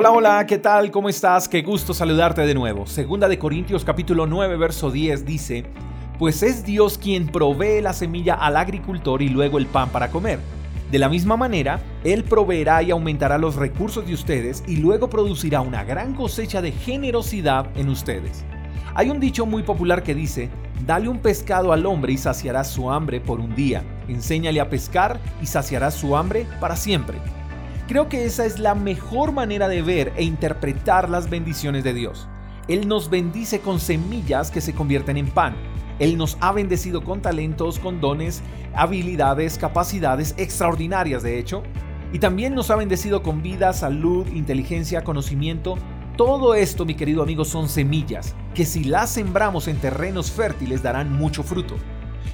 Hola, hola, ¿qué tal? ¿Cómo estás? Qué gusto saludarte de nuevo. Segunda de Corintios capítulo 9, verso 10 dice, Pues es Dios quien provee la semilla al agricultor y luego el pan para comer. De la misma manera, Él proveerá y aumentará los recursos de ustedes y luego producirá una gran cosecha de generosidad en ustedes. Hay un dicho muy popular que dice, Dale un pescado al hombre y saciará su hambre por un día. Enséñale a pescar y saciará su hambre para siempre. Creo que esa es la mejor manera de ver e interpretar las bendiciones de Dios. Él nos bendice con semillas que se convierten en pan. Él nos ha bendecido con talentos, con dones, habilidades, capacidades extraordinarias de hecho. Y también nos ha bendecido con vida, salud, inteligencia, conocimiento. Todo esto, mi querido amigo, son semillas que si las sembramos en terrenos fértiles darán mucho fruto.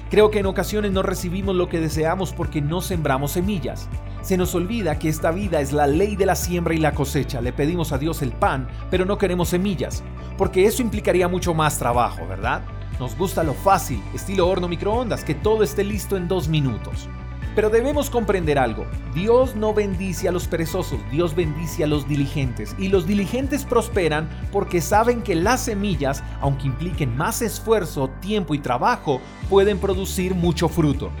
Creo que en ocasiones no recibimos lo que deseamos porque no sembramos semillas. Se nos olvida que esta vida es la ley de la siembra y la cosecha. Le pedimos a Dios el pan, pero no queremos semillas, porque eso implicaría mucho más trabajo, ¿verdad? Nos gusta lo fácil, estilo horno microondas, que todo esté listo en dos minutos. Pero debemos comprender algo, Dios no bendice a los perezosos, Dios bendice a los diligentes. Y los diligentes prosperan porque saben que las semillas, aunque impliquen más esfuerzo, tiempo y trabajo, pueden producir mucho fruto.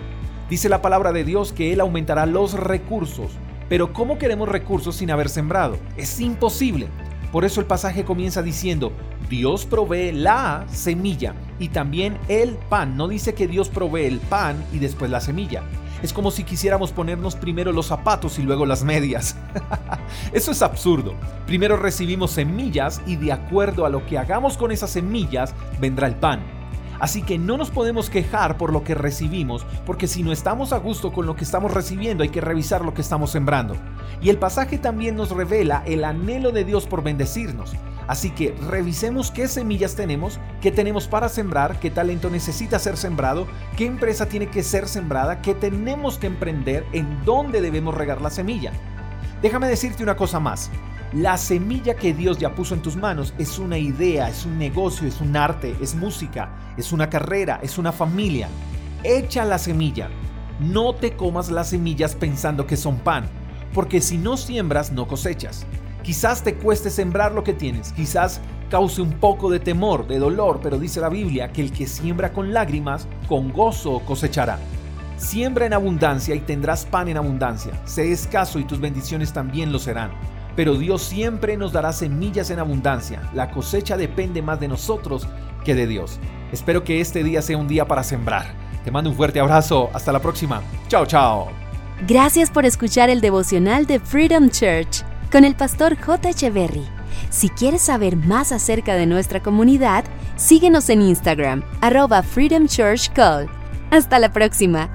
Dice la palabra de Dios que Él aumentará los recursos. Pero ¿cómo queremos recursos sin haber sembrado? Es imposible. Por eso el pasaje comienza diciendo, Dios provee la semilla y también el pan. No dice que Dios provee el pan y después la semilla. Es como si quisiéramos ponernos primero los zapatos y luego las medias. Eso es absurdo. Primero recibimos semillas y de acuerdo a lo que hagamos con esas semillas vendrá el pan. Así que no nos podemos quejar por lo que recibimos, porque si no estamos a gusto con lo que estamos recibiendo hay que revisar lo que estamos sembrando. Y el pasaje también nos revela el anhelo de Dios por bendecirnos. Así que revisemos qué semillas tenemos, qué tenemos para sembrar, qué talento necesita ser sembrado, qué empresa tiene que ser sembrada, qué tenemos que emprender, en dónde debemos regar la semilla. Déjame decirte una cosa más. La semilla que Dios ya puso en tus manos es una idea, es un negocio, es un arte, es música, es una carrera, es una familia. Echa la semilla. No te comas las semillas pensando que son pan, porque si no siembras no cosechas. Quizás te cueste sembrar lo que tienes, quizás cause un poco de temor, de dolor, pero dice la Biblia que el que siembra con lágrimas, con gozo cosechará. Siembra en abundancia y tendrás pan en abundancia. Sé escaso y tus bendiciones también lo serán pero Dios siempre nos dará semillas en abundancia. La cosecha depende más de nosotros que de Dios. Espero que este día sea un día para sembrar. Te mando un fuerte abrazo. Hasta la próxima. Chao, chao. Gracias por escuchar el devocional de Freedom Church con el pastor J. Echeverry. Si quieres saber más acerca de nuestra comunidad, síguenos en Instagram, arroba Freedom Church Call. Hasta la próxima.